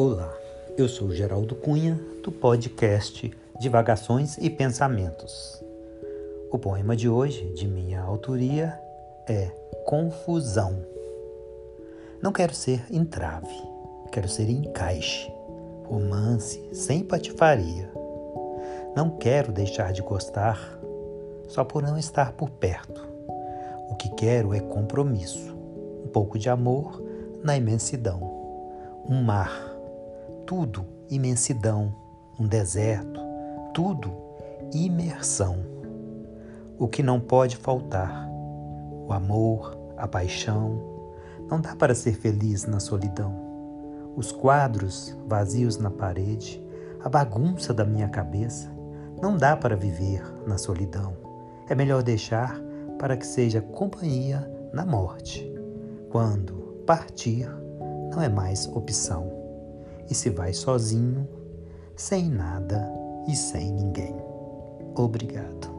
Olá, eu sou Geraldo Cunha, do podcast Divagações e Pensamentos. O poema de hoje, de minha autoria, é Confusão. Não quero ser entrave, quero ser encaixe, romance sem patifaria. Não quero deixar de gostar só por não estar por perto. O que quero é compromisso, um pouco de amor na imensidão, um mar tudo imensidão, um deserto, tudo imersão. O que não pode faltar, o amor, a paixão, não dá para ser feliz na solidão. Os quadros vazios na parede, a bagunça da minha cabeça, não dá para viver na solidão. É melhor deixar para que seja companhia na morte. Quando partir, não é mais opção e se vai sozinho, sem nada e sem ninguém. Obrigado.